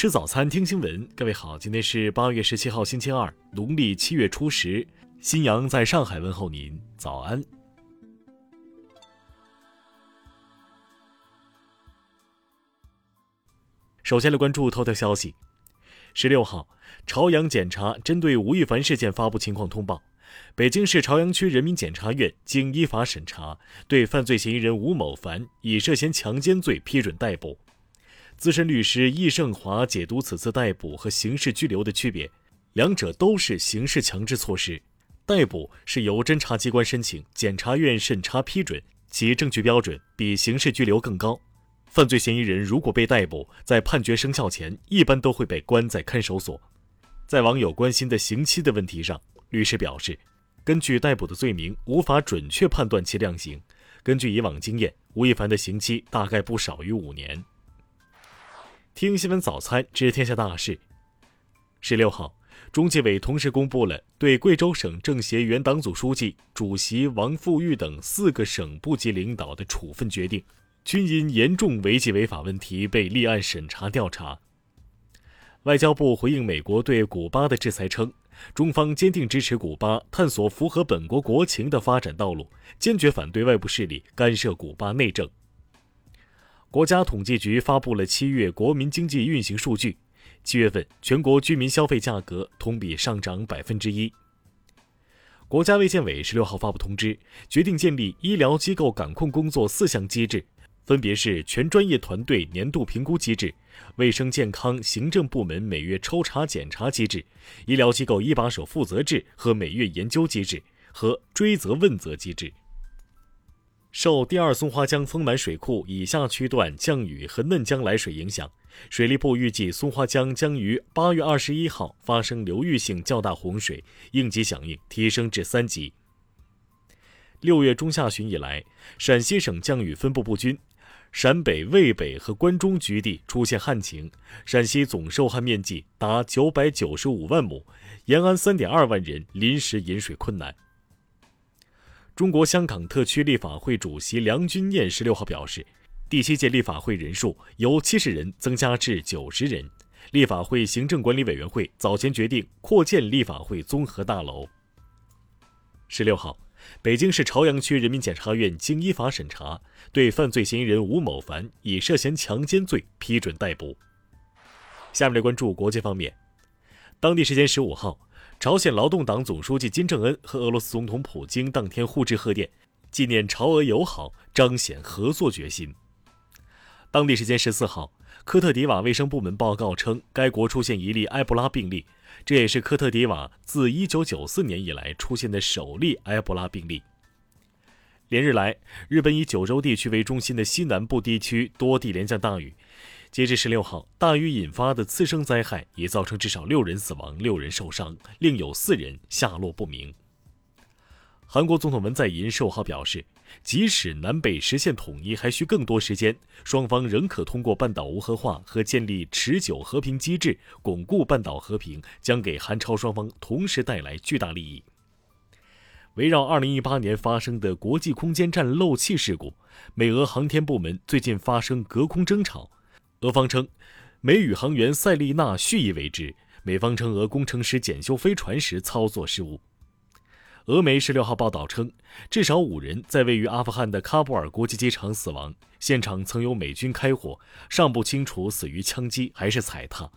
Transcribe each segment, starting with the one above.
吃早餐，听新闻。各位好，今天是八月十七号，星期二，农历七月初十。新阳在上海问候您，早安。首先来关注头条消息。十六号，朝阳检察针对吴亦凡事件发布情况通报。北京市朝阳区人民检察院经依法审查，对犯罪嫌疑人吴某凡以涉嫌强奸罪批准逮捕。资深律师易胜华解读此次逮捕和刑事拘留的区别，两者都是刑事强制措施。逮捕是由侦查机关申请，检察院审查批准，其证据标准比刑事拘留更高。犯罪嫌疑人如果被逮捕，在判决生效前，一般都会被关在看守所。在网友关心的刑期的问题上，律师表示，根据逮捕的罪名，无法准确判断其量刑。根据以往经验，吴亦凡的刑期大概不少于五年。听新闻早餐知天下大事。十六号，中纪委同时公布了对贵州省政协原党组书记、主席王富玉等四个省部级领导的处分决定，均因严重违纪违法问题被立案审查调查。外交部回应美国对古巴的制裁称。中方坚定支持古巴探索符合本国国情的发展道路，坚决反对外部势力干涉古巴内政。国家统计局发布了七月国民经济运行数据，七月份全国居民消费价格同比上涨百分之一。国家卫健委十六号发布通知，决定建立医疗机构感控工作四项机制。分别是全专业团队年度评估机制、卫生健康行政部门每月抽查检查机制、医疗机构一把手负责制和每月研究机制和追责问责机制。受第二松花江丰满水库以下区段降雨和嫩江来水影响，水利部预计松花江将于八月二十一号发生流域性较大洪水，应急响应提升至三级。六月中下旬以来，陕西省降雨分布不均。陕北渭北和关中局地出现旱情，陕西总受旱面积达九百九十五万亩，延安三点二万人临时饮水困难。中国香港特区立法会主席梁君彦十六号表示，第七届立法会人数由七十人增加至九十人。立法会行政管理委员会早前决定扩建立法会综合大楼。十六号。北京市朝阳区人民检察院经依法审查，对犯罪嫌疑人吴某凡以涉嫌强奸罪批准逮捕。下面来关注国际方面。当地时间十五号，朝鲜劳动党总书记金正恩和俄罗斯总统普京当天互致贺电，纪念朝俄友好，彰显合作决心。当地时间十四号，科特迪瓦卫生部门报告称，该国出现一例埃博拉病例。这也是科特迪瓦自1994年以来出现的首例埃博拉病例。连日来，日本以九州地区为中心的西南部地区多地连降大雨。截至16号，大雨引发的次生灾害已造成至少六人死亡、六人受伤，另有四人下落不明。韩国总统文在寅十五号表示，即使南北实现统一还需更多时间，双方仍可通过半岛无核化和建立持久和平机制巩固半岛和平，将给韩朝双方同时带来巨大利益。围绕2018年发生的国际空间站漏气事故，美俄航天部门最近发生隔空争吵，俄方称美宇航员塞利娜蓄意为之，美方称俄工程师检修飞船时操作失误。俄媒十六号报道称，至少五人在位于阿富汗的喀布尔国际机场死亡，现场曾有美军开火，尚不清楚死于枪击还是踩踏。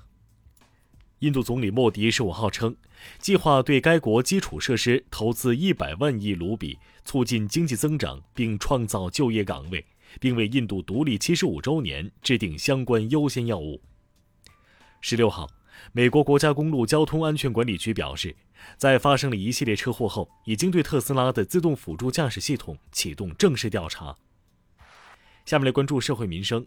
印度总理莫迪十五号称，计划对该国基础设施投资一百万亿卢比，促进经济增长并创造就业岗位，并为印度独立七十五周年制定相关优先要务。十六号，美国国家公路交通安全管理局表示。在发生了一系列车祸后，已经对特斯拉的自动辅助驾驶系统启动正式调查。下面来关注社会民生。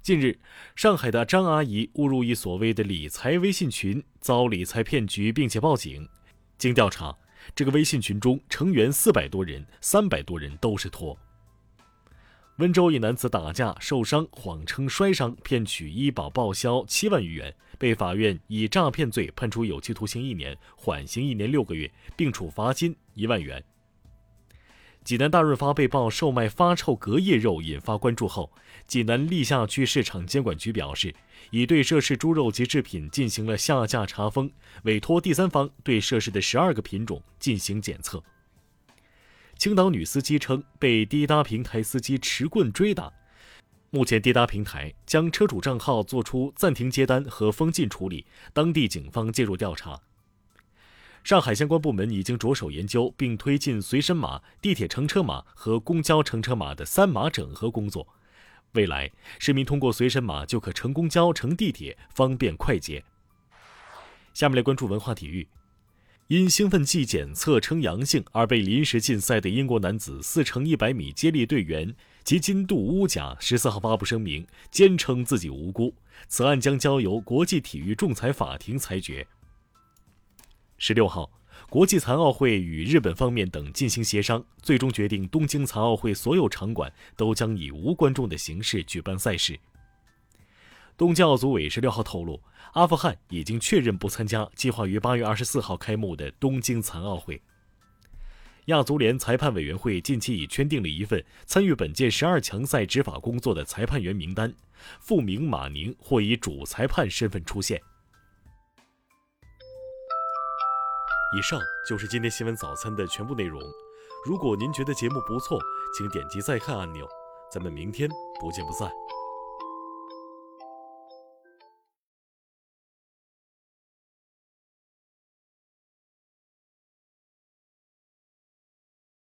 近日，上海的张阿姨误入一所谓的理财微信群，遭理财骗局，并且报警。经调查，这个微信群中成员四百多人，三百多人都是托。温州一男子打架受伤，谎称摔伤骗取医保报销七万余元，被法院以诈骗罪判处有期徒刑一年，缓刑一年六个月，并处罚金一万元。济南大润发被曝售卖发臭隔夜肉，引发关注后，济南历下区市场监管局表示，已对涉事猪肉及制品进行了下架查封，委托第三方对涉事的十二个品种进行检测。青岛女司机称被滴答平台司机持棍追打，目前滴答平台将车主账号做出暂停接单和封禁处理，当地警方介入调查。上海相关部门已经着手研究并推进随身码、地铁乘车码和公交乘车码的三码整合工作。未来，市民通过随身码就可乘公交、乘地铁，方便快捷。下面来关注文化体育。因兴奋剂检测呈阳性而被临时禁赛的英国男子四乘一百米接力队员吉金杜乌贾十四号发布声明，坚称自己无辜，此案将交由国际体育仲裁法庭裁决。十六号，国际残奥会与日本方面等进行协商，最终决定东京残奥会所有场馆都将以无观众的形式举办赛事。东京奥组委十六号透露，阿富汗已经确认不参加计划于八月二十四号开幕的东京残奥会。亚足联裁判委员会近期已圈定了一份参与本届十二强赛执法工作的裁判员名单，傅明马宁或以主裁判身份出现。以上就是今天新闻早餐的全部内容。如果您觉得节目不错，请点击再看按钮。咱们明天不见不散。